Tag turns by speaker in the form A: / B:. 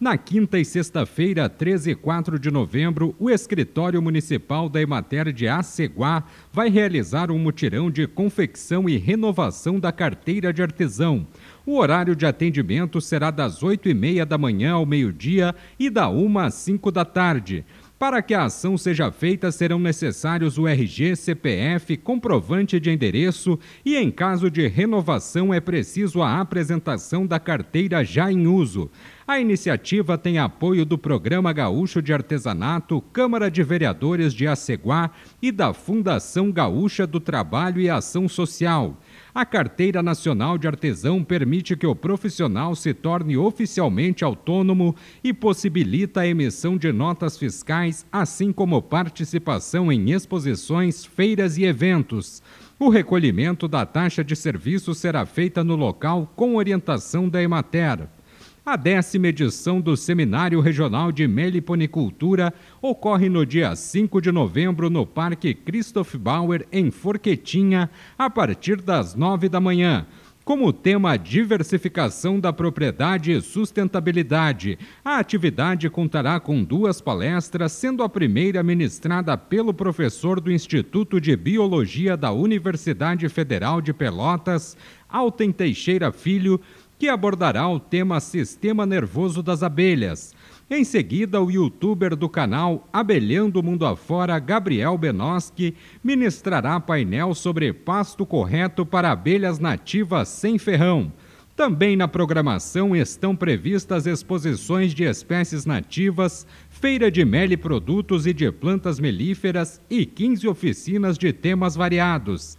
A: Na quinta e sexta-feira, 13 e 4 de novembro, o Escritório Municipal da Emater de Aceguá vai realizar um mutirão de confecção e renovação da carteira de artesão. O horário de atendimento será das 8 e meia da manhã ao meio-dia e da 1 às 5 da tarde. Para que a ação seja feita, serão necessários o RG, CPF, comprovante de endereço e, em caso de renovação, é preciso a apresentação da carteira já em uso. A iniciativa tem apoio do Programa Gaúcho de Artesanato, Câmara de Vereadores de Aceguá e da Fundação Gaúcha do Trabalho e Ação Social. A Carteira Nacional de Artesão permite que o profissional se torne oficialmente autônomo e possibilita a emissão de notas fiscais, assim como participação em exposições, feiras e eventos. O recolhimento da taxa de serviço será feita no local com orientação da Emater. A décima edição do Seminário Regional de Meliponicultura ocorre no dia 5 de novembro no Parque Christoph Bauer, em Forquetinha, a partir das 9 da manhã. Como tema diversificação da propriedade e sustentabilidade, a atividade contará com duas palestras, sendo a primeira ministrada pelo professor do Instituto de Biologia da Universidade Federal de Pelotas, Alten Teixeira Filho, que abordará o tema Sistema Nervoso das Abelhas. Em seguida, o youtuber do canal Abelhando Mundo Afora, Gabriel Benoski, ministrará painel sobre pasto correto para abelhas nativas sem ferrão. Também na programação estão previstas exposições de espécies nativas, feira de mel e produtos e de plantas melíferas e 15 oficinas de temas variados.